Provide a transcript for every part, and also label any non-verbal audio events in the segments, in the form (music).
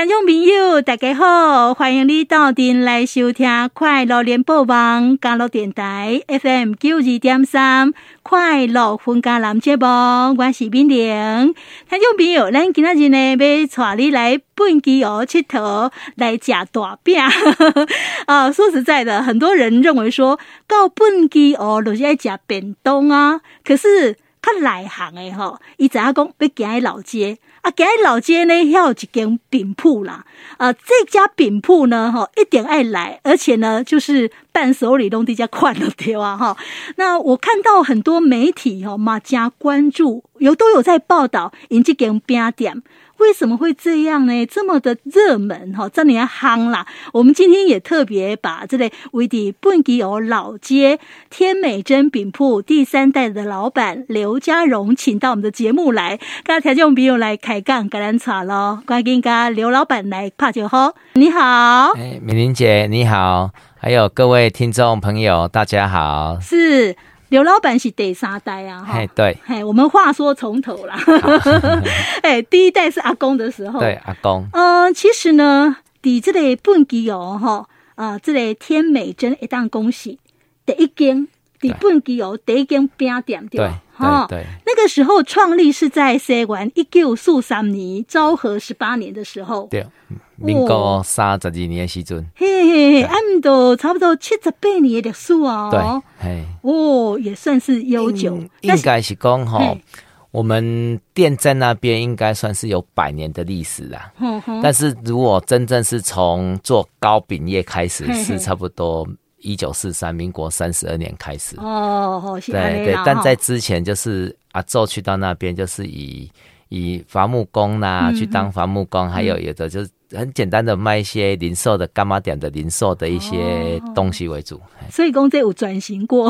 听众朋友，大家好，欢迎你到店来收听《快乐联播网》加乐电台 FM 九二点三《快乐分家男节目》，我是敏玲。听众朋友，咱今仔日呢，要带你来本基湖佚佗，来食大饼。(laughs) 啊，说实在的，很多人认为说到本基湖就是爱食便当啊，可是较内行的吼，伊知影讲要行去老街。啊，行去老街呢，遐有一间饼铺啦。啊，这家饼铺呢，吼，一点爱来，而且呢，就是伴手礼都比较快乐的啊，吼。那我看到很多媒体吼嘛加关注，有都有在报道，因这间饼店。为什么会这样呢？这么的热门哈，这里要夯啦。我们今天也特别把这类为的本基湖老街天美珍饼铺第三代的老板刘家荣请到我们的节目来，跟条件朋友来开杠，橄榄茶喽。欢迎跟刘老板来泡酒喝。你好，哎，美玲姐你好，还有各位听众朋友大家好，是。刘老板是第三代啊，哈，对，哎，我们话说从头啦，哎，(laughs) 第一代是阿公的时候，对，阿公，嗯、呃，其实呢，伫这个本基哦哈，啊，这个天美珍一档恭喜。第一间，底本基湖第一间饼店对吧？哈，对，那个时候创立是在西元一九四三年昭和十八年的时候，对。民国三十二年的时阵，嘿嘿嘿，按都差不多七十八年的历史啊。对，嘿，哦，也算是悠久。应该是讲吼，我们店在那边应该算是有百年的历史啦。但是如果真正是从做糕饼业开始，是差不多一九四三，民国三十二年开始。哦，对对，但在之前就是阿昼去到那边，就是以以伐木工呐去当伐木工，还有有的就是。很简单的卖一些零售的干妈点的零售的一些东西为主，哦、所以公这有转型过，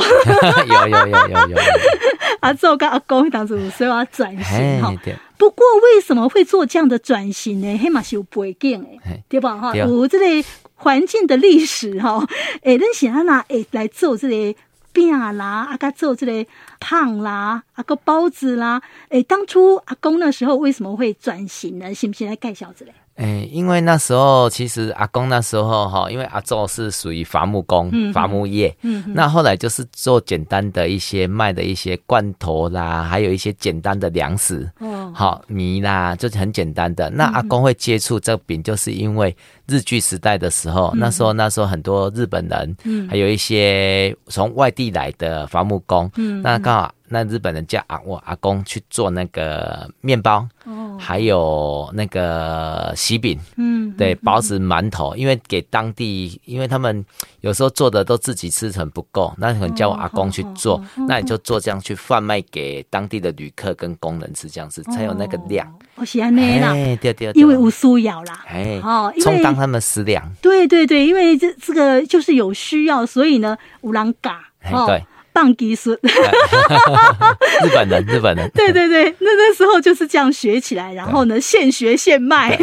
有有有有有，(laughs) 阿祖跟阿公当时所以要转型哈。不过为什么会做这样的转型呢？黑马是有背景诶，对吧？哈，有这类环境的历史哈。(laughs) 诶，恁想要拿诶来做这个饼啦，啊，甲做这个胖啦，啊个包子啦。诶，当初阿公那时候为什么会转型呢？行不行来介绍这类？哎、欸，因为那时候其实阿公那时候哈，因为阿祖是属于伐木工、伐、嗯、木业，嗯，那后来就是做简单的一些卖的一些罐头啦，还有一些简单的粮食，哦，好米啦，就是很简单的。那阿公会接触这饼，就是因为日据时代的时候，嗯、那时候那时候很多日本人，嗯，还有一些从外地来的伐木工，嗯，那刚好。那日本人叫阿我阿公去做那个面包，哦，还有那个喜饼，嗯，对，包子、馒头，因为给当地，因为他们有时候做的都自己吃成不够，那可能叫我阿公去做，哦，那你就做这样去贩卖给当地的旅客跟工人吃，这样子才有那个量。哦，是安尼啦，对对对，因为有需要啦，哎，哦，充当他们食粮。对对对，因为这这个就是有需要，所以呢，无人嘎，哦，对。棒技术，日本人，日本人，(laughs) 对对对，那那时候就是这样学起来，然后呢，现学现卖。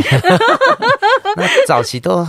(laughs) 那早期都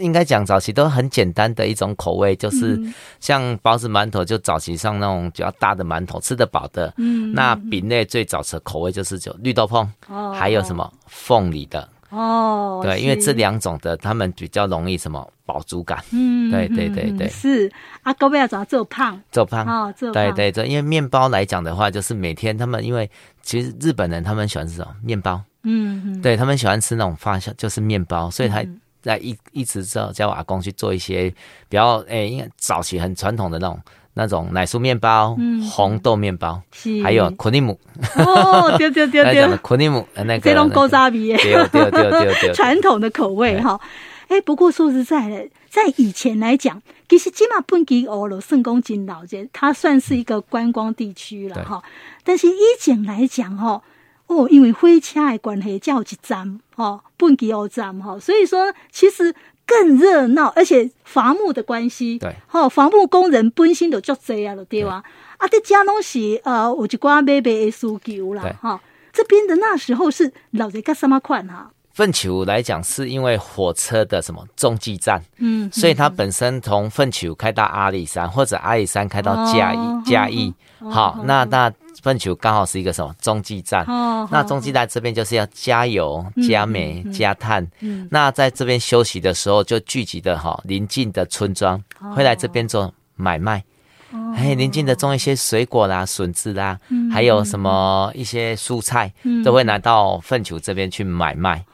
应该讲，早期都很简单的一种口味，就是像包子、馒头，就早期上那种比较大的馒头，吃得饱的。嗯，那饼类最早的口味就是就绿豆椪，哦，还有什么凤梨的。哦，对，因为这两种的，他们比较容易什么饱足感。嗯，对对对对，是啊，各位要怎么做胖？做胖哦，做胖。对对对，因为面包来讲的话，就是每天他们因为其实日本人他们喜欢吃什么面包？嗯嗯，对他们喜欢吃那种发酵，就是面包，所以他在一一直叫叫我阿公去做一些比较诶，因为早期很传统的那种。那种奶酥面包、嗯、红豆面包，还有库尼姆哦，对对对对，库尼姆那个，这种高渣比，对对对对传统的口味哈。哎，不过说实在的，在以前来讲，其实起码本基湖了圣公金老街，它算是一个观光地区了哈。但是以前来讲哈，哦，因为火车的关系，叫一站哦，本基湖站哈，所以说其实。更热闹，而且伐木的关系，对，哈，伐木工人本身都足济啊，对吧？啊，这家东西，呃，有一寡买卖的需求啦，哈。这边的那时候是老在干什么款哈？粪球来讲，是因为火车的什么中继站，嗯，所以它本身从粪球开到阿里山，或者阿里山开到嘉义，嘉义，好，那那。奋起湖刚好是一个什么中继站。哦。那中继站这边就是要加油、加煤、加碳。嗯。那在这边休息的时候，就聚集的哈邻近的村庄会来这边做买卖。哦。哎，邻近的种一些水果啦、笋子啦，还有什么一些蔬菜，都会拿到奋起湖这边去买卖。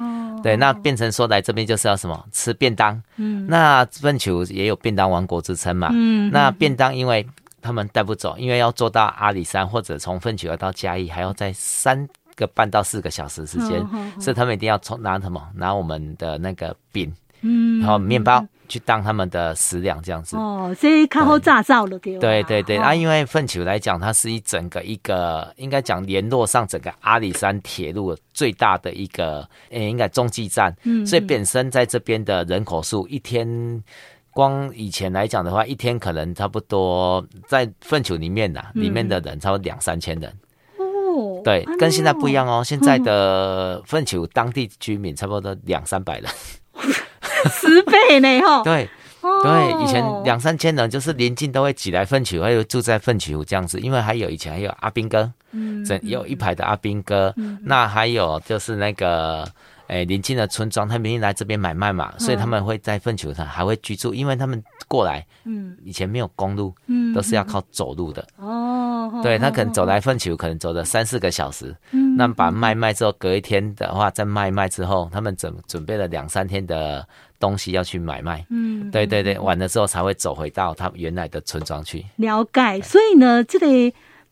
对，那变成说来这边就是要什么吃便当，嗯，那粪球也有便当王国之称嘛，嗯，那便当因为他们带不走，因为要坐到阿里山或者从奋起湖到嘉义还要在三个半到四个小时时间，所以他们一定要从拿什么拿我们的那个饼，嗯，然后面包。去当他们的食粮这样子。哦，所以靠后炸造了。对对对对，啊，因为奋起湖来讲，它是一整个一个应该讲联络上整个阿里山铁路最大的一个诶、欸，应该中继站，嗯，所以本身在这边的人口数一天，光以前来讲的话，一天可能差不多在奋起湖里面呐，里面的人差不多两三千人哦，对，跟现在不一样哦，现在的奋起湖当地居民差不多两三百人。(laughs) 十倍呢，哈！(laughs) 对，对，以前两三千人就是临近都会挤来奋起湖，还有住在奋起湖这样子。因为还有以前还有阿兵哥，嗯，整有一排的阿兵哥。嗯，那还有就是那个诶临近的村庄，他们来这边买卖嘛，所以他们会在奋起湖上还会居住，因为他们过来，嗯，以前没有公路，嗯，都是要靠走路的。哦，对，他可能走来粪球，可能走了三四个小时。嗯，那把卖卖之后，隔一天的话再卖卖之后，他们准准备了两三天的。东西要去买卖，嗯，对对对，完了之后才会走回到他原来的村庄去。了解，所以呢，这个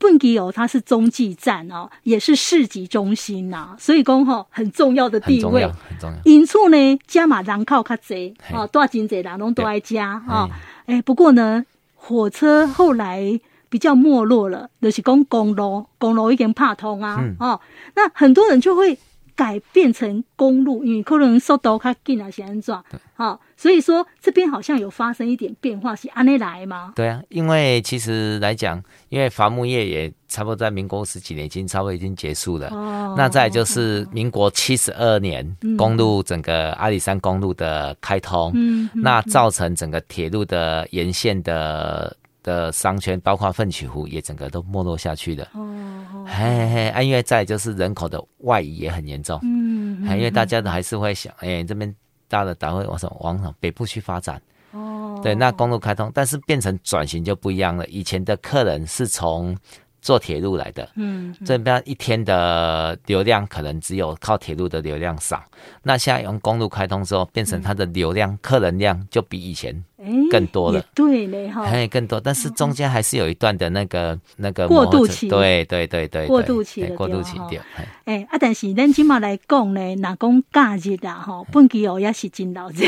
奋起湖它是中继站哦，也是市集中心呐、啊，所以讲吼很重要的地位，很重要。因此呢，加马人口较济哦，多真济人拢都爱加啊。哎、欸，不过呢，火车后来比较没落了，就是讲公路，公路已经怕通啊，哦、嗯，那很多人就会。改变成公路，因为可能速度较紧啊，是安怎？好，所以说这边好像有发生一点变化，是安内来吗？对啊，因为其实来讲，因为伐木业也差不多在民国十几年已经差不多已经结束了。哦，那再就是民国七十二年，公路整个阿里山公路的开通，嗯，那造成整个铁路的沿线的。的商圈，包括奋起湖，也整个都没落下去了。哦，嘿嘿，啊，因为再就是人口的外移也很严重。嗯，因为大家都还是会想，哎、欸，这边大的单位往上往北部去发展。哦，对，那公路开通，但是变成转型就不一样了。以前的客人是从坐铁路来的，嗯，这边一天的流量可能只有靠铁路的流量少。那现在用公路开通之后，变成它的流量、客人量就比以前。更多了，对嘞哈，更多，但是中间还是有一段的那个那个过渡期，对对对对，过渡期过渡期掉。哎啊，但是咱今嘛来讲呢，哪讲假日啊哈，奋起湖也是真闹热，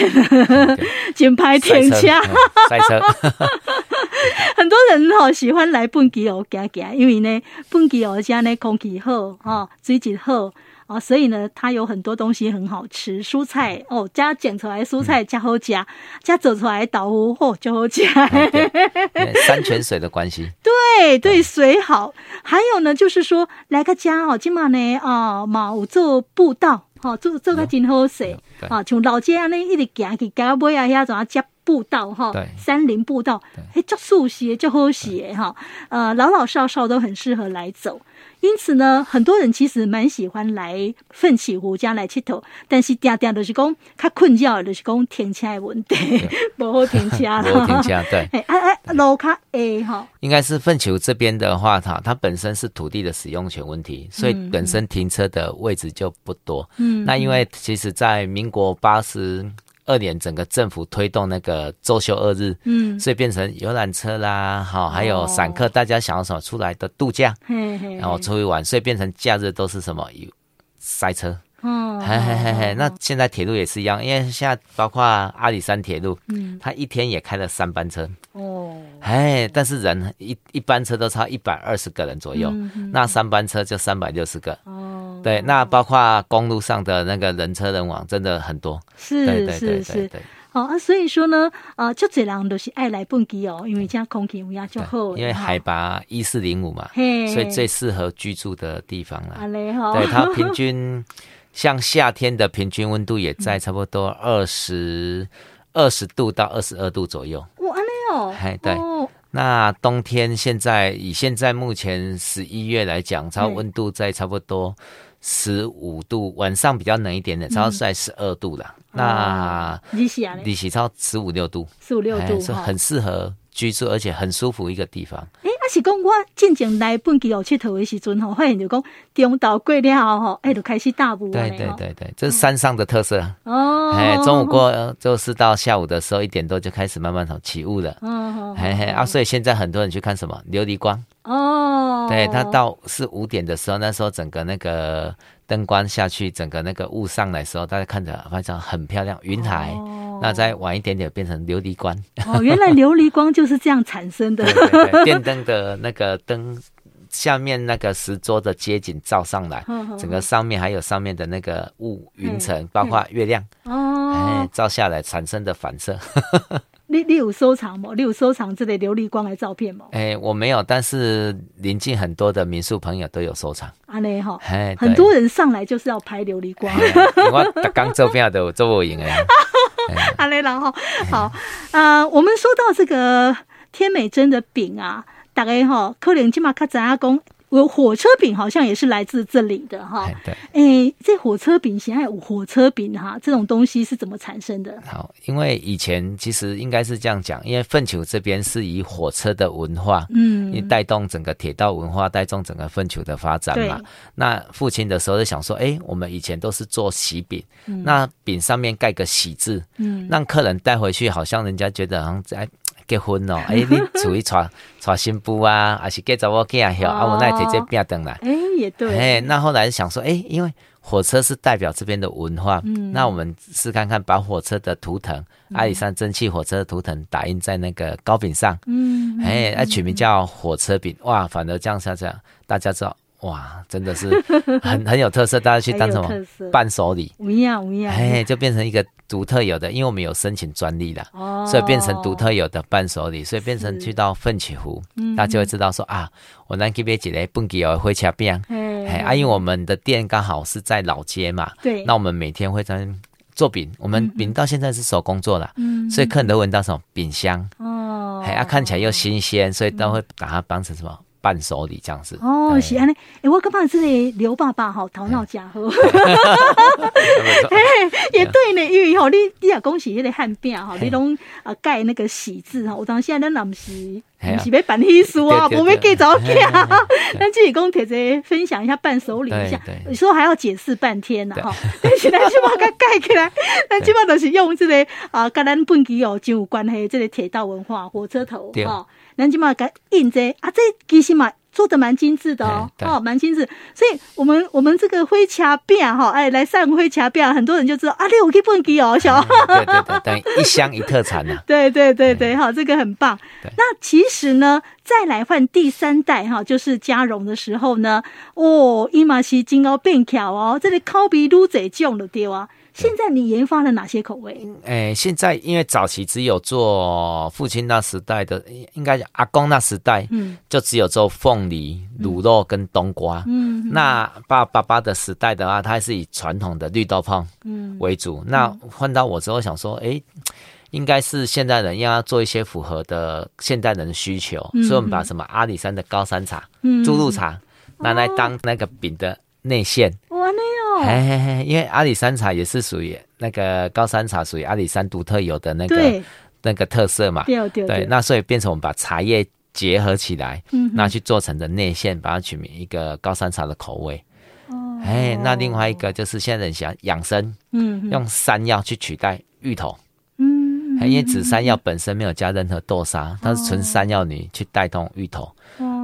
(laughs) 真歹停车，塞车。(laughs) 很多人哈喜欢来奋起湖行行，因为呢，奋起湖家呢空气好，哈水质好。啊，所以呢，它有很多东西很好吃，蔬菜哦，加捡出来蔬菜加好加，加走出来豆腐哦就好加。(laughs) 山泉水的关系，对对，水好。还有呢，就是说来个家哦，今嘛呢啊，嘛有做步道，哦，做做个真好势啊，从老街啊那一直行去，行到尾啊遐怎啊接步道哈，山林步道，哎，足舒适，足好势哈，呃，老老少少都很适合来走。因此呢，很多人其实蛮喜欢来奋起湖这样来佚佗，但是定定就是讲他困扰的就是讲停车的问题，不 (laughs) 好停车了。不好停车，对。(laughs) 哎哎，路较矮哈。应该是奋起湖这边的话，它它本身是土地的使用权问题，所以本身停车的位置就不多。嗯。那因为其实，在民国八十。二年，整个政府推动那个周休二日，嗯，所以变成游览车啦，好，还有散客，大家想要什么出来的度假，嘿嘿，然后出去玩，所以变成假日都是什么有塞车，嗯，嘿嘿嘿嘿。那现在铁路也是一样，因为现在包括阿里山铁路，嗯，它一天也开了三班车，哦，哎，但是人一一班车都超一百二十个人左右，那三班车就三百六十个，哦。对，那包括公路上的那个人车人网，真的很多。是对对对对是是是。哦啊，所以说呢，呃，就这人都是爱来蹦极哦，因为这样空气乌鸦就好。因为海拔一四零五嘛，嘿所以最适合居住的地方了。对，它平均像夏天的平均温度也在差不多二十二十度到二十二度左右。哇，安尼哦。哎，对。那冬天现在以现在目前十一月来讲，它温度在差不多十五度，晚上比较冷一点点，差不多在十二度了。嗯、那利息啊？利息超十五六度，十五六度，是很适合居住，而且很舒服一个地方。是讲我进前来本基有佚佗的时阵吼，发现就讲中岛过了后吼，哎，就开始大雾。对对对对，这是山上的特色。哦，哎，中午过就是到下午的时候一点多就开始慢慢起雾了。哦，嘿嘿啊，所以现在很多人去看什么琉璃光。哦，对，他到是五点的时候，那时候整个那个灯光下去，整个那个雾上来的时候，大家看着非常很漂亮，云海。哦那再晚一点点变成琉璃光哦，原来琉璃光就是这样产生的。(laughs) 对对对，电灯的那个灯下面那个石桌的街景照上来，整个上面还有上面的那个雾云层，包括月亮哦，哎，照下来产生的反射。你你有收藏吗？你有收藏这类琉璃光的照片吗？哎，我没有，但是临近很多的民宿朋友都有收藏。啊，内哈，很多人上来就是要拍琉璃光。我刚照片都做不赢哎。阿雷郎哈，好啊、呃，我们说到这个天美珍的饼啊，大概哈，可能起码看咱阿公。有火车饼好像也是来自这里的哈，对，哎，这火车饼现在有火车饼哈，这种东西是怎么产生的？好，因为以前其实应该是这样讲，因为奋起湖这边是以火车的文化，嗯，你带动整个铁道文化，带动整个粪球的发展嘛。那父亲的时候就想说，哎，我们以前都是做喜饼，嗯、那饼上面盖个喜字，嗯，让客人带回去，好像人家觉得好像在。结婚哦，(laughs) 哎、欸，你属于娶娶新妇啊，还是给找我嫁小啊？我那直接变等来，哎，也对，哎、欸，那后来想说，哎、欸，因为火车是代表这边的文化，嗯，那我们试看看，把火车的图腾，嗯、阿里山蒸汽火车的图腾打印在那个糕饼上，嗯，哎、欸，取名叫火车饼，哇，反而这样下这样，大家知道。哇，真的是很 (laughs) 很有特色，大家去当什么？伴手礼？不一样，不一样。哎，就变成一个独特有的，因为我们有申请专利的，哦，所以变成独特有的伴手礼，所以变成去到奋起湖，大家就会知道说啊，我那这边几个本地有火车饼，哎，啊，因为我们的店刚好是在老街嘛，对，那我们每天会在做饼，我们饼到现在是手工做的，嗯，所以客人都闻到什么？饼香，哦，哎，啊，看起来又新鲜，所以都会把它当成什么？伴手礼这样子。哦，是安尼。哎，我感觉这里刘爸爸哈头脑佳好，(laughs) 哎，(laughs) 也对呢，因为吼你你也恭喜那个汉饼哈，你拢啊盖那个喜字哈，我当现在咱不是不是要办喜事啊，我们给早点，(laughs) 咱自己讲帖子分享一下伴手礼一下，你说还要解释半天呢哈，但是咱起码给盖起来，咱起码都是用这个啊跟咱本地哦真有关系，这个铁道文化火车头哈。南京嘛，给印这啊，这其实嘛做的蛮精致的哦，哦，蛮精致。所以，我们我们这个火车饼哈，哎，来上火车饼，很多人就知道啊，你有去本地哦，小。对对对，等于 (laughs) 一箱一特产呐。对对对对，好，这个很棒。那其实呢，再来换第三代哈，就是加绒的时候呢，哦，伊嘛是真够变巧哦，这里口比撸侪种了对啊。现在你研发了哪些口味？哎，现在因为早期只有做父亲那时代的，应该讲阿公那时代，嗯，就只有做凤梨、卤肉跟冬瓜，嗯，那爸爸爸的时代的话，他还是以传统的绿豆椪，嗯。为主。嗯、那换到我之后，想说，哎，应该是现代人要做一些符合的现代人的需求，嗯、所以我们把什么阿里山的高山茶、嗯、珠露茶拿来当那个饼的内馅。哇，那嘿嘿嘿，因为阿里山茶也是属于那个高山茶，属于阿里山独特有的那个那个特色嘛。对对对。那所以变成我们把茶叶结合起来，嗯，那去做成的内馅，把它取名一个高山茶的口味。哦。哎，那另外一个就是现在人想养生，嗯，用山药去取代芋头。嗯。因为紫山药本身没有加任何豆沙，它是纯山药泥去带动芋头。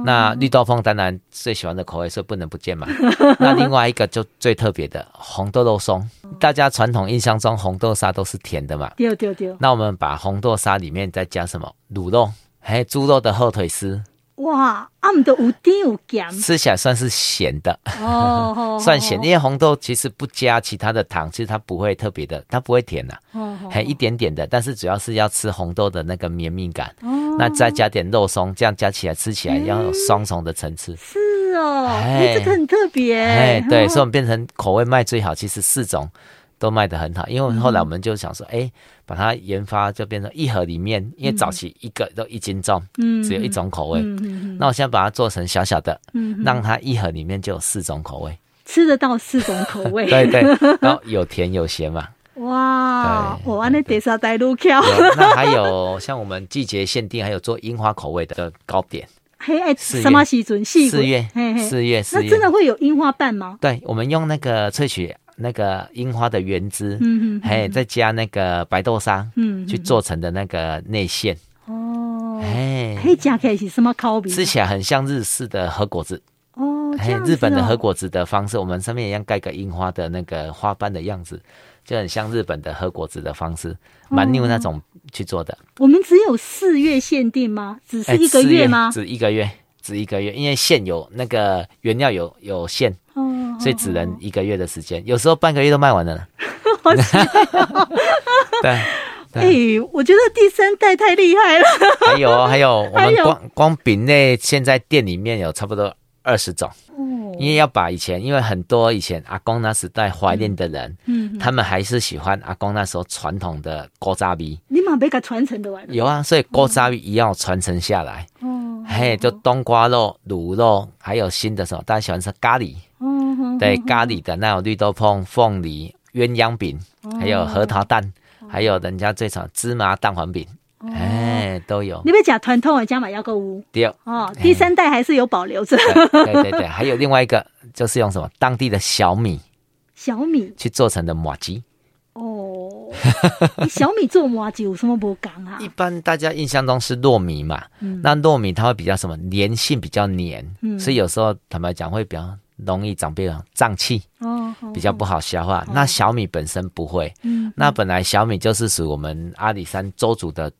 那绿豆椪当然最喜欢的口味是不能不见嘛。(laughs) 那另外一个就最特别的红豆肉松，大家传统印象中红豆沙都是甜的嘛。对对对。那我们把红豆沙里面再加什么？卤肉，还有猪肉的后腿丝。哇，啊，们都有甜。有咸，吃起来算是咸的。哦，(laughs) 算咸，因为红豆其实不加其他的糖，其实它不会特别的，它不会甜的，还一点点的，但是主要是要吃红豆的那个绵密感，那再加点肉松，这样加起来吃起来要有双重的层次。是哦，哎，这个很特别，哎，对，所以我们变成口味卖最好，其实四种都卖得很好。因为后来我们就想说，哎、欸，把它研发就变成一盒里面，因为早期一个都一斤重，嗯，只有一种口味。那我现在把它做成小小的，嗯，让它一盒里面就有四种口味，吃得到四种口味。(laughs) 对，对对，(laughs) 然后有甜有咸嘛。哇，我安尼第三代路桥。那还有像我们季节限定，还有做樱花口味的糕点。嘿，哎，什么时准？四月，四月，四月。那真的会有樱花瓣吗？对，我们用那个萃取那个樱花的原汁，嗯嗯，嘿，再加那个白豆沙，嗯，去做成的那个内馅。哦，哎，嘿，加起来是什么口味？吃起来很像日式的和果子。哦，嘿，日本的和果子的方式，我们上面一样盖个樱花的那个花瓣的样子。就很像日本的和果子的方式，蛮牛那种去做的。我们只有四月限定吗？只是一个月吗？欸、只一个月，只一个月，因为限有那个原料有有限，哦，所以只能一个月的时间，有时候半个月都卖完了呢。(laughs) 对，哎、欸，我觉得第三代太厉害了。还有 (laughs) 还有，我们光光饼类现在店里面有差不多二十种。因为要把以前，因为很多以前阿公那时代怀念的人，嗯，嗯他们还是喜欢阿公那时候传统的古早味。你妈没给传承的完？有啊，所以古早味一样传承下来。哦，嘿，就冬瓜肉、卤肉，还有新的什么，大家喜欢吃咖喱。哦，对，咖喱的那种绿豆椪、凤梨、鸳鸯饼，还有核桃蛋，还有人家最常芝麻蛋黄饼。哎，都有。你们讲传统的加买药购物，对哦，第三代还是有保留着。对对对，还有另外一个，就是用什么当地的小米，(laughs) 小米去做成的麻糬。(laughs) 哦，小米做麻糬有什么不讲啊？一般大家印象中是糯米嘛，那糯米它会比较什么粘性比较黏，所以有时候坦白讲会比较容易长变胀气，哦，比较不好消化。那小米本身不会，嗯，那本来小米就是属于我们阿里山邹族的。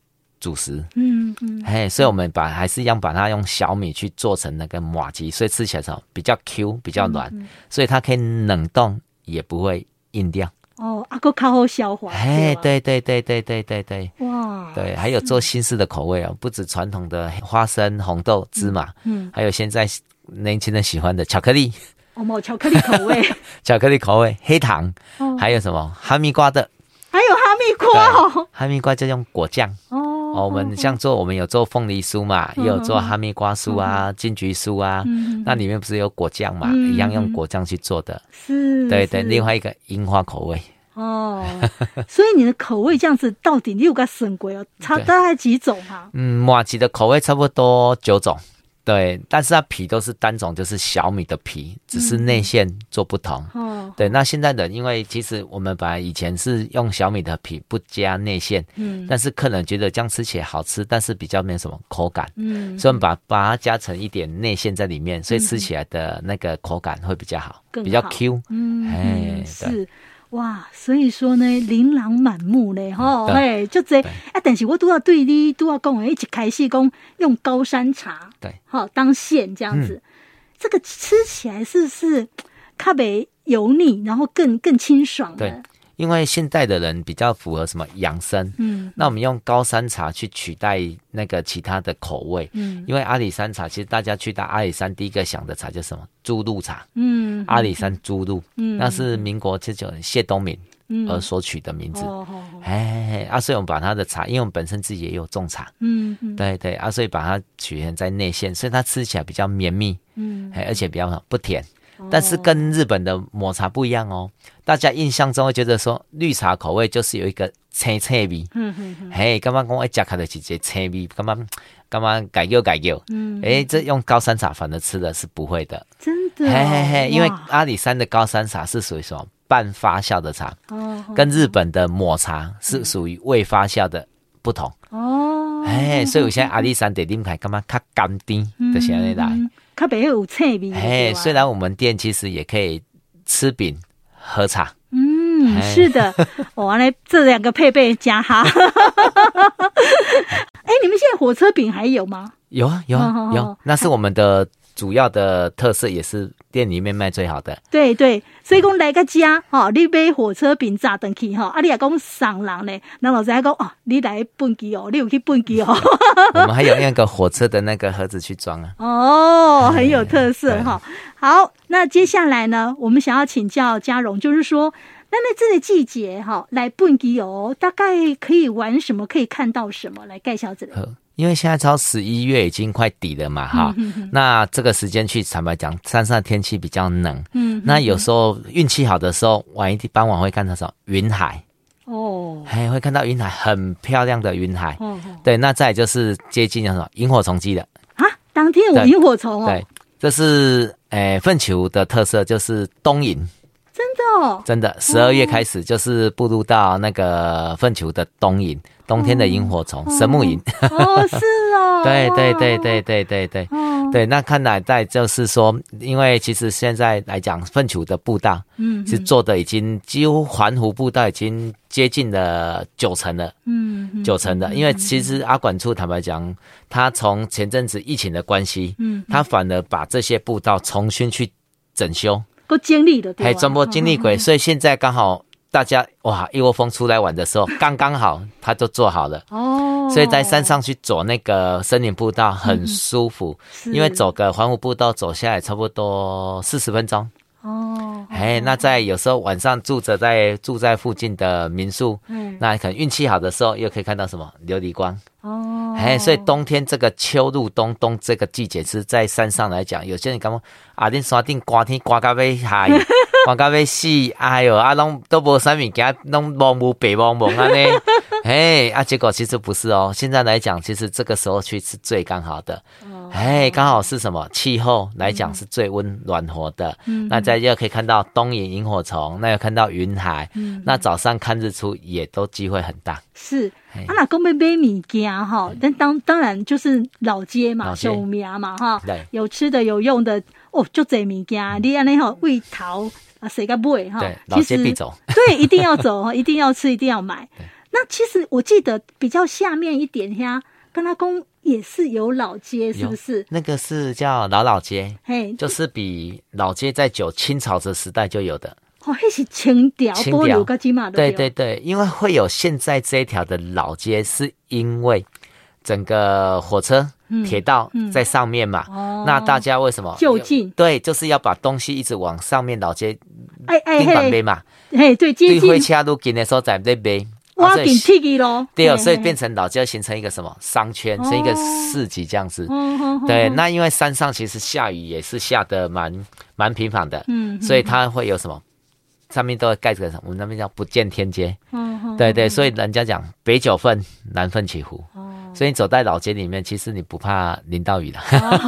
主食，嗯嗯，嘿，所以我们把还是一样把它用小米去做成那个麻糬，所以吃起来时候比较 Q，比较软，嗯嗯、所以它可以冷冻也不会硬掉。哦，啊，够较好消化。哎，对对对对对对对，哇，对，还有做新式的口味哦，不止传统的花生、红豆、芝麻，嗯，嗯。还有现在年轻人喜欢的巧克力，哦，冇巧克力口味，(laughs) 巧克力口味，黑糖，哦、还有什么？哈密瓜的，还有哈密瓜。哦，哈密瓜就用果酱。哦。哦，我们像做，我们有做凤梨酥嘛，也有做哈密瓜酥啊、金桔酥啊，那里面不是有果酱嘛，一样用果酱去做的。是，对对，另外一个樱花口味。哦，所以你的口味这样子到底你有个省贵哦，差大概几种哈？嗯，马吉的口味差不多九种。对，但是它皮都是单种，就是小米的皮，只是内馅做不同。哦，对，那现在的，因为其实我们本来以前是用小米的皮不加内馅，嗯，但是客人觉得这样吃起来好吃，但是比较没什么口感，嗯，所以我们把把它加成一点内馅在里面，所以吃起来的那个口感会比较好，比较 Q，嗯，哎，是。哇，所以说呢，琳琅满目呢，吼，嘿，就这，啊，但是我都要对你都要讲，哎，一开始讲用高山茶，对，好当馅这样子，嗯、这个吃起来是不是特别油腻，然后更更清爽的。因为现代的人比较符合什么养生，嗯，那我们用高山茶去取代那个其他的口味，嗯，因为阿里山茶其实大家去到阿里山第一个想的茶叫什么？猪肚茶，嗯，阿里山猪肚，嗯，那是民国这九年谢东敏而所取的名字，哦，哎，啊，所以我们把它的茶，因为我们本身自己也有种茶，嗯，对对，啊，所以把它取成在内馅，所以它吃起来比较绵密，嗯，而且比较不甜。但是跟日本的抹茶不一样哦，大家印象中会觉得说绿茶口味就是有一个青青味，嗯嗯嗯，嘿，刚刚讲我夹开的是这青味，刚刚刚刚改又改又，嗯，哎，这用高山茶反而吃的是不会的，真的，嘿嘿嘿，因为阿里山的高山茶是属于什么半发酵的茶，哦，跟日本的抹茶是属于未发酵的不同，哦，哎，所以我现在阿里山的饮开，干嘛较甘甜的现在来。它别有脆味。哎，虽然我们店其实也可以吃饼喝茶。嗯，是的，我完了这两个配备加哈。(laughs) 哎，你们现在火车饼还有吗？有啊，有啊，有。那是我们的主要的特色，也是。店里面卖最好的，对对，所以讲来个家，哈，你买火车饼炸登去，哈，啊，你也讲送人呢，那老师还讲哦，你来蹦机哦，你有去蹦机哦。(laughs) 我们还有那个火车的那个盒子去装啊。(laughs) 哦，很有特色哈。好，那接下来呢，我们想要请教嘉荣，就是说，那那这个季节哈，来蹦极哦，大概可以玩什么？可以看到什么？来介绍这里。因为现在超十一月已经快底了嘛，哈、嗯嗯，那这个时间去，坦白讲，山上的天气比较冷，嗯，那有时候运气好的时候，晚一点傍晚会看到什么？云海，哦，还会看到云海，很漂亮的云海，哦，对，那再就是接近什么萤火虫季的啊，当天有萤火虫哦，对，这是诶奋起湖的特色，就是冬萤。真的，哦，真的，十二月开始就是步入到那个粪球的冬萤，冬天的萤火虫，神木萤。哦，是哦。对对对对对对对。哦。对，那看来在就是说，因为其实现在来讲，粪球的步道，嗯，是做的已经几乎环湖步道已经接近了九成了。嗯。九成的，因为其实阿管处坦白讲，他从前阵子疫情的关系，嗯，他反而把这些步道重新去整修。都经历的，还专门经历过，所以现在刚好大家哇一窝蜂出来玩的时候，刚刚好他就做好了。哦，所以在山上去走那个森林步道很舒服，因为走个环湖步道走下来差不多四十分钟。哦，哎，那在有时候晚上住着在住在附近的民宿，嗯，那可能运气好的时候又可以看到什么琉璃光。哦。哎，所以冬天这个秋入冬冬这个季节是在山上来讲，有些人讲啊，恁山顶刮天刮咖啡下雨，刮到要死，哎呦，啊，拢都无啥物件，拢蒙雾白蒙蒙啊呢，哎，啊，结果其实不是哦，现在来讲，其实这个时候去是最刚好的。哎，刚好是什么气候来讲是最温暖和的。嗯，那在又可以看到冬萤萤火虫，那又看到云海。嗯，那早上看日出也都机会很大。是，啊，那讲要买物件哈，但当当然就是老街嘛，小名嘛哈。对，有吃的有用的哦，就这物件，你安尼吼胃头啊，谁个买哈？对，老街必走。(laughs) 对，一定要走，一定要吃，一定要买。(laughs) 那其实我记得比较下面一点呀，跟他公。也是有老街，是不是？那个是叫老老街，嘿，就是比老街在久清朝的时代就有的。哦，那是清朝，清朝。对对对，因为会有现在这一条的老街，是因为整个火车、铁道在上面嘛。那大家为什么就近？对，就是要把东西一直往上面老街，哎哎嘿，嘛，嘿，对，接近。对，火车路近的时候在那边。挖顶铁机咯，对哦，所以变成老街形成一个什么商圈，成一个市集这样子。对，那因为山上其实下雨也是下的蛮蛮频繁的，嗯，所以它会有什么，上面都会盖着什么，我们那边叫不见天街。嗯，对对，所以人家讲北九份，南份起湖。所以你走在老街里面，其实你不怕淋到雨的。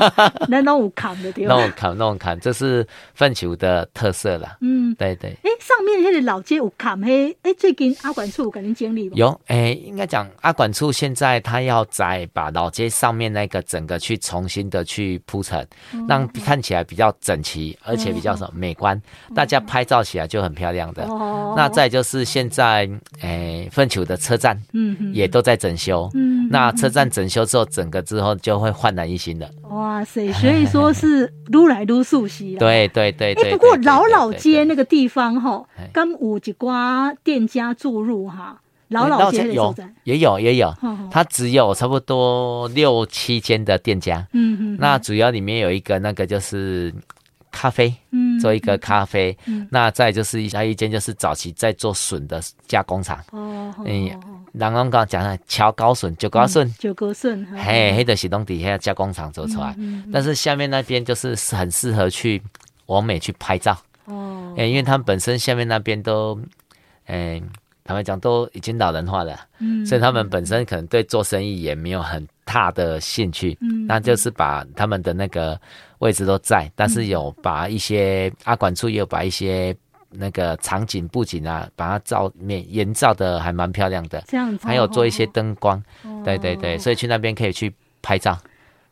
(laughs) 那那种坎的地方，那种坎，那种坎，这是粪球的特色了。嗯，对对。哎，上面那个老街有坎嘿，哎，最近阿管处有跟您经历吗？有，哎，应该讲阿管处现在他要再把老街上面那个整个去重新的去铺陈，嗯，让看起来比较整齐，而且比较什么美观，嗯，大家拍照起来就很漂亮的。哦。那再就是现在，哎，粪球的车站，嗯，也都在整修。嗯。那车站整修之后，整个之后就会焕然一新的。哇塞！所以说是撸来撸熟悉了。对对对对。不过老老街那个地方哈，刚五几瓜店家注入哈，老老街有也有也有，它只有差不多六七间的店家。嗯嗯。那主要里面有一个那个就是咖啡，嗯，做一个咖啡。嗯。那再就是一还有一间就是早期在做笋的加工厂。哦。嗯。人拢讲讲啊，桥高笋，九高笋，九高笋，嘿，迄个是拢底下加工厂做出来，嗯嗯嗯，但是下面那边就是很适合去往美去拍照哦，欸，因为他们本身下面那边都，哎，坦白讲都已经老人化了，嗯，所以他们本身可能对做生意也没有很大的兴趣，嗯，那就是把他们的那个位置都在，但是有把一些阿管处也有把一些。那个场景布景啊，把它照面营造的还蛮漂亮的，这样子，还有做一些灯光，哦，对对对，所以去那边可以去拍照。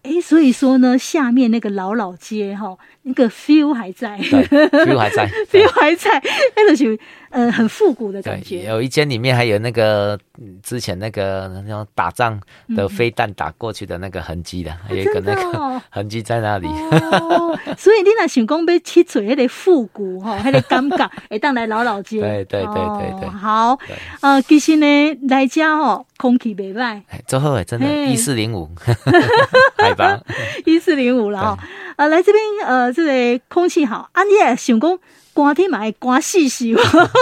哎，所以说呢，下面那个老老街哈，那个 feel 还在，feel 还在，feel 还在，(laughs) 那个就呃很复古的感觉。有一间里面还有那个之前那个那种打仗的飞弹打过去的那个痕迹的，还有一个那个 (laughs) 痕迹在那里。哦，所以你那想讲要去做那个复古哈，那个感觉，(laughs) 会当来老老街。对对对对对。好，呃，其实呢，来家哦，空气袂歹，最好诶，真的，一四零五。(laughs) 一四零五了哈，呃，来这边呃，这个空气好，啊，你也想讲刮天买刮细细，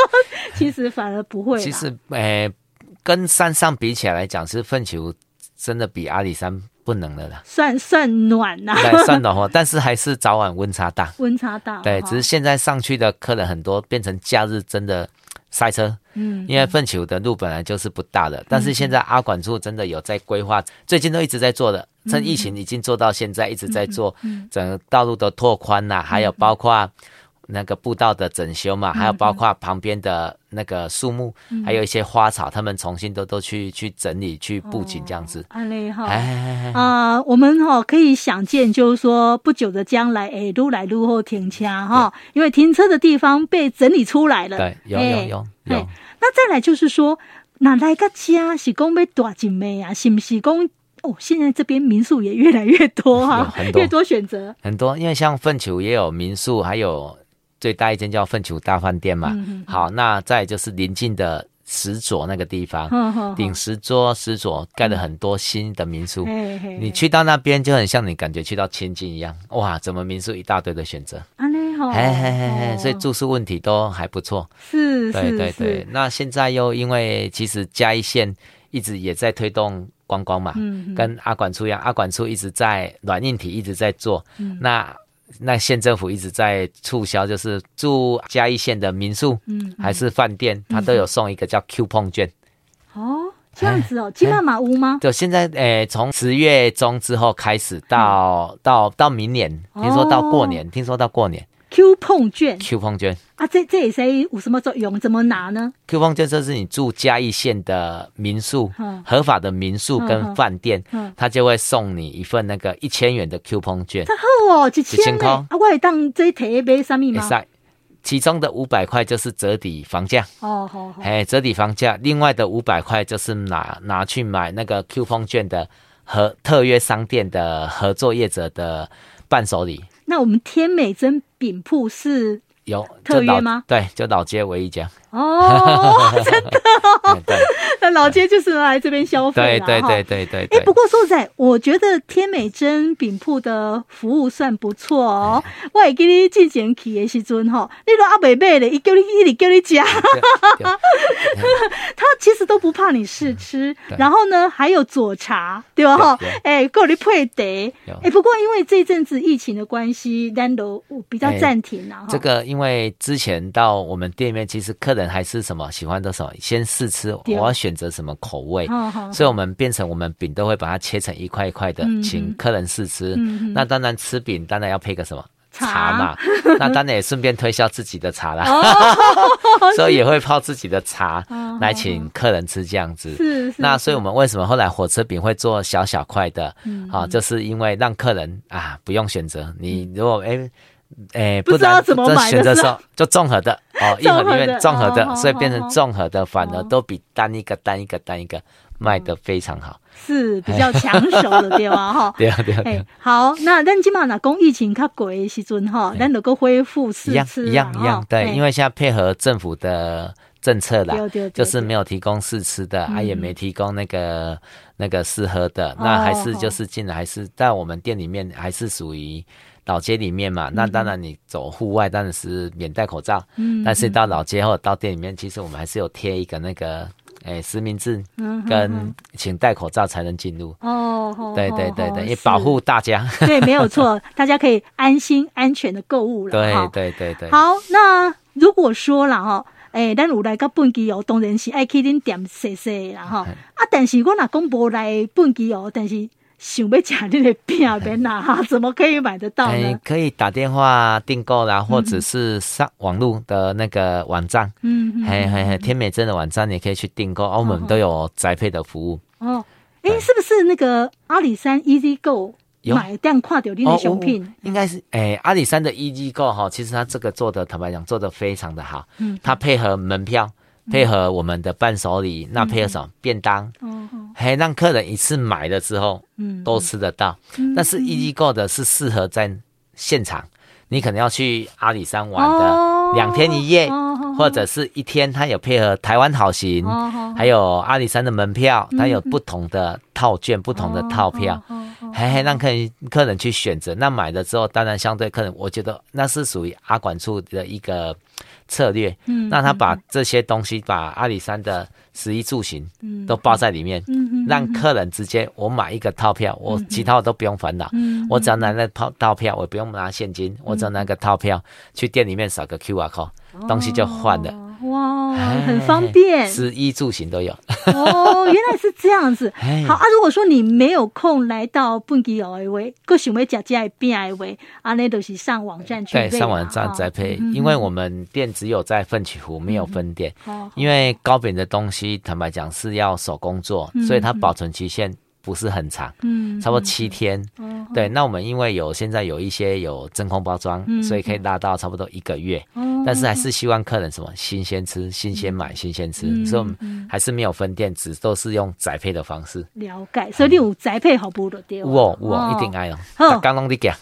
(laughs) 其实反而不会。其实，诶、呃，跟山上比起来来讲，是粪球真的比阿里山不能了啦。算算暖呐、啊，对，算暖和，但是还是早晚温差大。(laughs) 温差大，对，只是现在上去的客人很多，变成假日真的塞车。嗯，因为粪球的路本来就是不大的，嗯、但是现在阿管处真的有在规划，最近都一直在做的。趁疫情已经做到现在，一直在做整个道路的拓宽呐，还有包括那个步道的整修嘛，还有包括旁边的那个树木，还有一些花草，他们重新都都去去整理、去布景这样子。安利哈，啊，我们哈可以想见，就是说不久的将来，哎，路来路后停车哈，因为停车的地方被整理出来了。对，有有有有。那再来就是说，哪来个家是讲要大景美啊？是不是讲？哦，现在这边民宿也越来越多哈、啊，越多选择很多，因为像奋起湖也有民宿，还有最大一间叫粪球大饭店嘛。嗯、好，那再就是临近的石左那个地方，顶石桌石左盖了很多新的民宿。嗯、你去到那边就很像你感觉去到千金一样，哇，怎么民宿一大堆的选择？嘿嘿嘿嘿，所以住宿问题都还不错。是，对对对。那现在又因为其实嘉义县一直也在推动。观光嘛，嗯、跟阿管处一样，阿管处一直在软硬体一直在做，嗯、那那县政府一直在促销，就是住嘉义县的民宿，嗯、还是饭店，他都有送一个叫 coupon 券。哦，这样子哦，金曼马屋吗？就现在，诶、呃，从十月中之后开始到、嗯、到到明年，听说到过年，哦、听说到过年。Coupon 券，coupon 券啊，这这也是有什么作用？怎么拿呢？coupon 券就是你住嘉义县的民宿，嗯、合法的民宿跟饭店，他就会送你一份那个一千元的 coupon 券。太好哦，一千块啊！我会当这提买什么吗？其中的五百块就是折抵房价哦，好好，哎，折抵房价，另外的五百块就是拿拿去买那个 coupon 券的和特约商店的合作业者的伴手礼。那我们天美珍饼铺是有特约吗？对，就老街唯一家。哦，真的，(laughs) 那 (laughs) 老街就是来这边消费对对对对对。哎，不过说实在，我觉得天美珍饼铺的服务算不错哦。我会给你进前去的时阵哈，你都阿伯伯的，一叫你 (laughs) 一直叫你加，(laughs) 他其实都不怕你试吃。然后呢，还有佐茶，对吧？哈，哎，够你配得。哎，不过因为这阵子疫情的关系，单独比较暂停了。这个因为之前到我们店里面，其实客人。人还是什么喜欢的什么，先试吃，我要选择什么口味，所以我们变成我们饼都会把它切成一块一块的，请客人试吃。那当然吃饼当然要配个什么？茶。嘛，(laughs) 那当然也顺便推销自己的茶啦，(laughs) 所以也会泡自己的茶来请客人吃这样子。那所以我们为什么后来火车饼会做小小块的？啊，就是因为让客人啊不用选择，你如果哎。哎，不知道怎么买的时候，就综合的哦，一盒里面综合的，所以变成综合的，反而都比单一个单一个单一个卖的非常好，(laughs) 是比较抢手的对吗？哈，(laughs) 对啊 (laughs) 对啊。哎，好，那咱今嘛那讲疫情较贵的时阵哈，咱能够恢复试吃一样一样对，因为现在配合政府的政策啦，就是没有提供试吃的，啊也没提供那个那个试喝的，那还是就是进来还是在我们店里面还是属于。老街里面嘛，那当然你走户外当然是免戴口罩，嗯，但是到老街或者到店里面，其实我们还是有贴一个那个诶、欸、实名制，跟请戴口罩才能进入。哦，对对对对，也保护大家。(laughs) 对，没有错，大家可以安心安全的购物了。对对对对。好，那如果说了哈，诶，咱有来个本期哦，当然是爱去恁店踅踅啦哈。(laughs) 啊，但是我若讲无来本期哦，但是。想要吃你的饼边呐？怎么可以买得到呢？欸、可以打电话订购啦，或者是上网络的那个网站，嗯，嘿嘿嘿，天美珍的网站你可以去订购，澳门都有宅配的服务。哦，哎、欸，是不是那个阿里山 Easy Go 买这样跨掉你的商品？哦、应该是，哎、欸，阿里山的 Easy Go 哈，其实它这个做的，坦白讲，做的非常的好。嗯，它配合门票。配合我们的伴手礼，那配合什么便当？哦，还让客人一次买了之后，嗯，都吃得到。但是 Easy Go 的是适合在现场，你可能要去阿里山玩的两天一夜，或者是一天，它有配合台湾好行，还有阿里山的门票，它有不同的套券、不同的套票。嘿嘿，让客人客人去选择。那买了之后，当然相对客人，我觉得那是属于阿管处的一个策略。嗯，那他把这些东西，把阿里山的食衣住行，都包在里面，嗯，让客人直接我买一个套票，我其他我都不用烦恼，嗯，我只要拿那套套票，我不用拿现金，我只要拿个套票去店里面扫个 QR code，东西就换了。哇，很方便，食衣住行都有。哦，原来是这样子。(laughs) 好啊，如果说你没有空来到本地哦，因为各想要吃这边的话，啊，那都是上网站去。对，上网站再配，因为我们店只有在奋起湖，没有分店。因为糕饼的东西，坦白讲是要手工做，所以它保存期限不是很长，嗯，差不多七天。对，那我们因为有现在有一些有真空包装，所以可以拉到差不多一个月。但是还是希望客人什么新鲜吃、新鲜买、新鲜吃，嗯、所以我们还是没有分店，只都是用宅配的方式。了解，所以你有宅配好不的对？我我一定爱哦，刚刚的讲。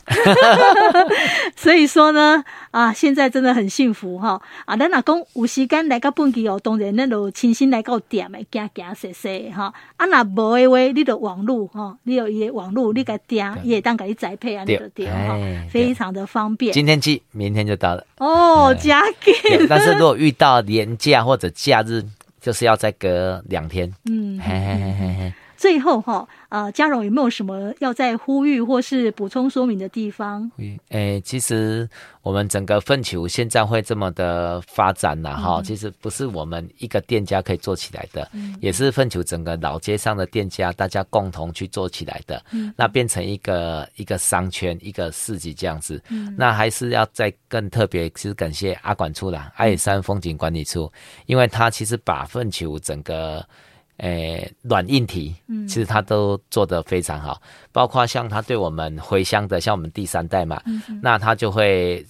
(laughs) 所以说呢，啊，现在真的很幸福哈！啊，咱老公有时间来到本地哦，当然那都亲身来到店来行行踅踅哈。啊，那无的话，你的网络哈，你有伊的网络，你个店也当给你宅配啊，你的店哈，非常的方便。今天寄，明天就到了。哦。加给，但是如果遇到年假或者假日，就是要再隔两天。嗯，嘿嘿嘿嘿嘿。最后哈，呃，嘉荣有没有什么要再呼吁或是补充说明的地方？诶、欸，其实我们整个奋起湖现在会这么的发展呐，哈、嗯，其实不是我们一个店家可以做起来的，嗯、也是粪球整个老街上的店家大家共同去做起来的，嗯、那变成一个一个商圈，一个市集这样子。嗯、那还是要再更特别，其实感谢阿管处啦，阿里山风景管理处，因为他其实把粪球整个。诶，软硬体，其实他都做得非常好，嗯、包括像他对我们回乡的，像我们第三代嘛，嗯、那他就会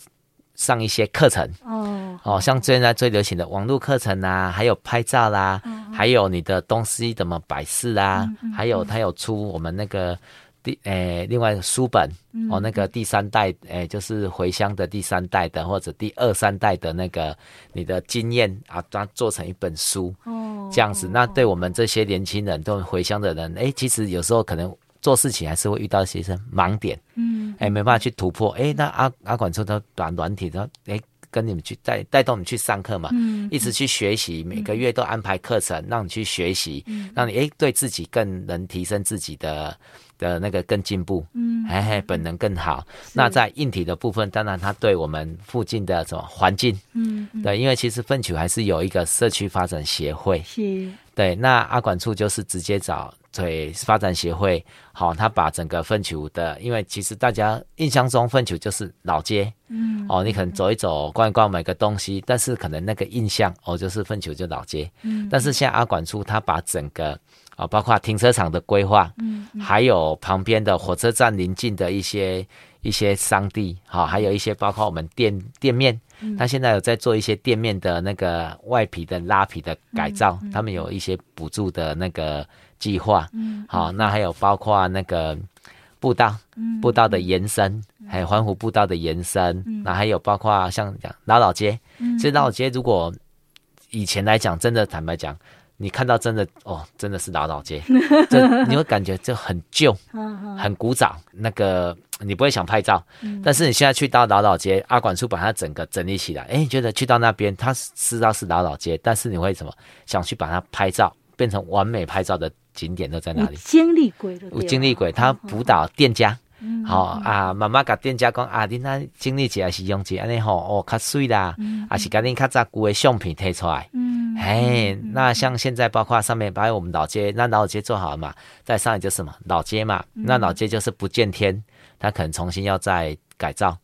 上一些课程。哦，哦，像现在最流行的网络课程啊，还有拍照啦，哦、还有你的东西怎么摆饰啊，还有他有出我们那个。第诶，另外书本哦，那个第三代诶，就是回乡的第三代的，或者第二三代的那个你的经验啊，它做成一本书哦，这样子。那对我们这些年轻人，都回乡的人，诶，其实有时候可能做事情还是会遇到一些盲点，嗯，诶，没办法去突破。诶，那阿阿管处他把软体，他诶。跟你们去带带动你去上课嘛，嗯，一直去学习，每个月都安排课程，让你去学习，嗯，让你诶对自己更能提升自己的的那个更进步，嗯，嘿嘿，本能更好。那在硬体的部分，当然它对我们附近的什么环境，嗯，对，因为其实粪球还是有一个社区发展协会，是，对，那阿管处就是直接找。对，发展协会，好，他把整个粪球的，因为其实大家印象中粪球就是老街，嗯，哦，你可能走一走、逛一逛、买个东西，但是可能那个印象哦，就是粪球就老街，嗯，但是现在阿管处他把整个啊，包括停车场的规划，嗯，还有旁边的火车站邻近的一些一些商地，好，还有一些包括我们店店面，他现在有在做一些店面的那个外皮的拉皮的改造，他们有一些补助的那个。计划，嗯，好，那还有包括那个步道，嗯，步道的延伸，还有环湖步道的延伸，嗯，那还有包括像讲老老街，嗯，其实老老街如果以前来讲，真的坦白讲，你看到真的哦，真的是老老街，(laughs) 就你会感觉就很旧，很古早，那个你不会想拍照，嗯，但是你现在去到老老街，阿管处把它整个整理起来，哎，你觉得去到那边，它知道是老老街，但是你会什么想去把它拍照，变成完美拍照的。景点都在哪里？经历鬼经历鬼。他辅导店家，好啊，妈妈甲店家讲啊，你那经历起来是用起安尼吼，哦，较水啦，啊是甲你较早旧的相片贴出来。嗯，嘿，那像现在包括上面，把我们老街，那老街做好了嘛，在上面就是什么老街嘛，那老街就是不见天，它可能重新要再改造。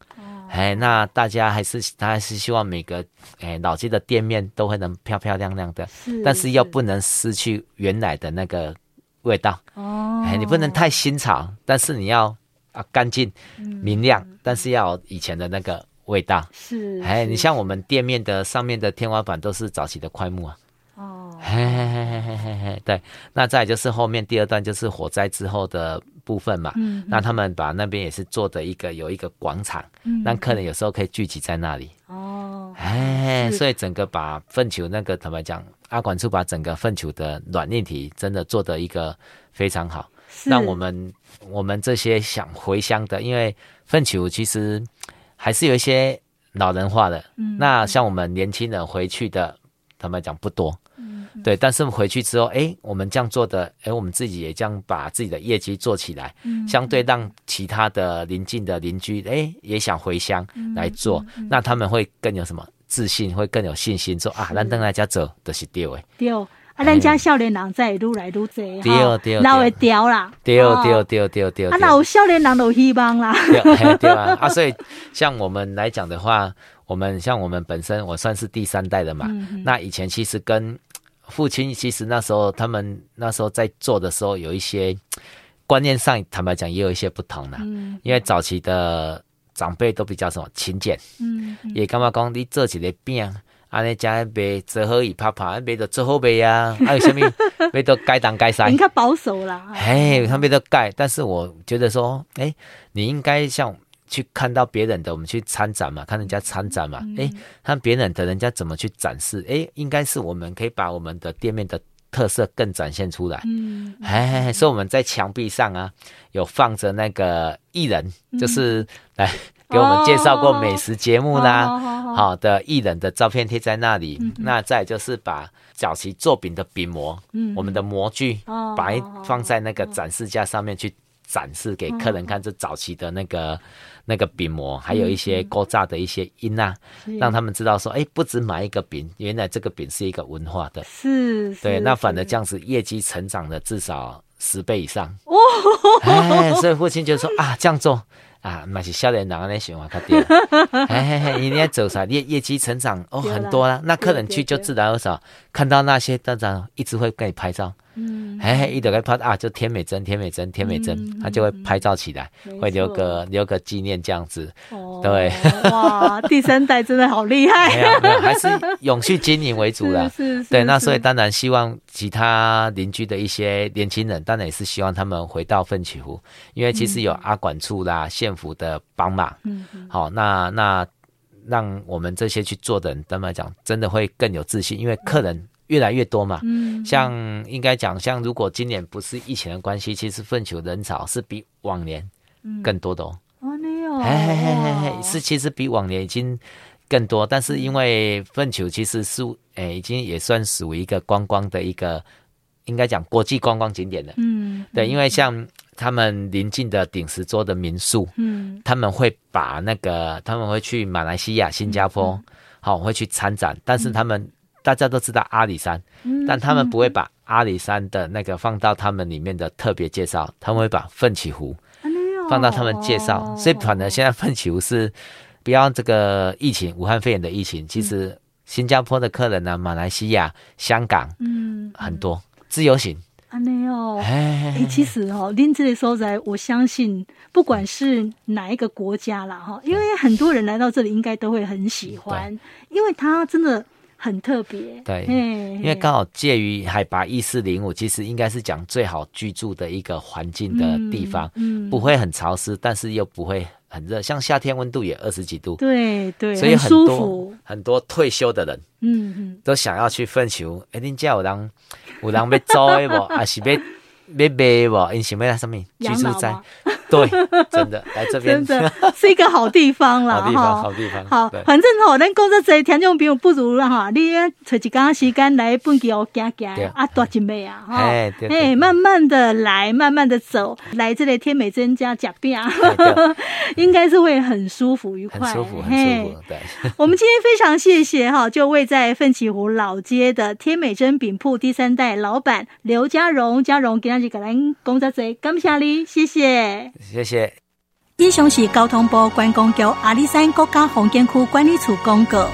哎，那大家还是他还是希望每个哎老街的店面都会能漂漂亮亮的，是但是又不能失去原来的那个。味道。哦，哎，你不能太新潮，但是你要啊干净明亮，嗯、但是要以前的那个味道是。哎，你像我们店面的上面的天花板都是早期的块木啊。哦，嘿嘿嘿嘿嘿嘿嘿，对。那再就是后面第二段就是火灾之后的部分嘛。嗯。那他们把那边也是做的一个有一个广场，嗯，让客人有时候可以聚集在那里。哦。哎，所以整个把粪球那个坦白讲。阿管处把整个粪球的软硬体真的做的一个非常好，让我们我们这些想回乡的，因为奋起湖其实还是有一些老人化的。嗯，那像我们年轻人回去的，坦白讲不多。嗯，对。但是回去之后，哎，我们这样做的，哎，我们自己也这样把自己的业绩做起来，嗯，相对让其他的邻近的邻居，哎，也想回乡来做，那他们会更有什么自信，会更有信心，说啊，咱等来家走都是对的。对。啊，咱家少年人在愈来愈多哈，老会调啦，对对对对对。啊，老少年人有希望啦。对对啊，啊，所以像我们来讲的话，我们像我们本身，我算是第三代的嘛。那以前其实跟父亲，其实那时候他们那时候在做的时候，有一些观念上，坦白讲也有一些不同的。因为早期的长辈都比较什么勤俭，嗯，也干嘛讲你做起来变。安尼家卖做好伊拍拍，卖到做好卖呀，还 (laughs) 有什么卖到该当该塞？你看保守啦，哎，他卖到盖，但是我觉得说，哎、欸，你应该像去看到别人的，我们去参展嘛，看人家参展嘛，哎、嗯，看别人的人家怎么去展示，哎、欸，应该是我们可以把我们的店面的特色更展现出来。嗯，哎，所以我们在墙壁上啊，有放着那个艺人，就是来。给我们介绍过美食节目啦，好的艺人的照片贴在那里。那再就是把早期做饼的饼模，我们的模具，摆放在那个展示架上面去展示给客人看。这早期的那个那个饼模，还有一些勾炸的一些音啊，让他们知道说，哎，不止买一个饼，原来这个饼是一个文化的。是，对，那反而这样子业绩成长了至少十倍以上。哎，所以父亲就说啊，这样做。啊，嘛是少年人安尼想法较对，(laughs) 嘿嘿嘿，你要走啥？业业绩成长哦很多啦，那客人去就自然而少看到那些当然一直会给你拍照。嗯，哎，一打开拍啊，就天美珍，天美珍，天美珍，他就会拍照起来，会留个留个纪念这样子。哦，对，哇，第三代真的好厉害。没有没有，还是永续经营为主的。(laughs) 是是。对，那所以当然希望其他邻居的一些年轻人，当然也是希望他们回到奋起湖，因为其实有阿管处啦、县府的帮忙。嗯嗯。好，那那让我们这些去做的人，他们来讲，真的会更有自信，因为客人。越来越多嘛，嗯，像应该讲，像如果今年不是疫情的关系，其实粪球人潮是比往年更多的哦。哦，没有，嘿嘿嘿嘿，是其实比往年已经更多，但是因为粪球其实是诶、欸，已经也算属于一个观光的一个，应该讲国际观光景点了。嗯，对，因为像他们邻近的顶石桌的民宿，嗯，他们会把那个他们会去马来西亚、新加坡，好、嗯哦、会去参展，但是他们。嗯大家都知道阿里山，但他们不会把阿里山的那个放到他们里面的特别介绍，他们会把奋起湖放到他们介绍。所以反正现在奋起湖是不要这个疫情，武汉肺炎的疫情，其实新加坡的客人呢，马来西亚、香港，嗯，很多自由行。没有，哎，其实哦，您这里所在，我相信不管是哪一个国家啦，哈，因为很多人来到这里，应该都会很喜欢，因为他真的。很特别，对，因为刚好介于海拔一四零五，其实应该是讲最好居住的一个环境的地方，嗯，不会很潮湿，但是又不会很热，像夏天温度也二十几度，对对，所以很多很多退休的人，嗯嗯，都想要去奋起湖。哎，你家有人有人要租的不？还是要要卖不？因想要来什么居住在？对，真的来这边。真的是一个好地方了，(laughs) 好地方，好地方。好，反正吼，咱工作这听众朋友不如了哈，你找一刚时间来奋起湖走走啊，多一妹啊，哈，哎，慢慢的来，慢慢的走，来这里天美珍家吃饼，(laughs) 应该是会很舒服愉快，很舒服，很舒服。对，(laughs) 我们今天非常谢谢哈，就位在奋起湖老街的天美珍饼铺第三代老板刘家荣，家荣今天就给咱工作这感谢你，谢谢。谢谢。以上是交通部观光局阿里山国家风景区管理处公告。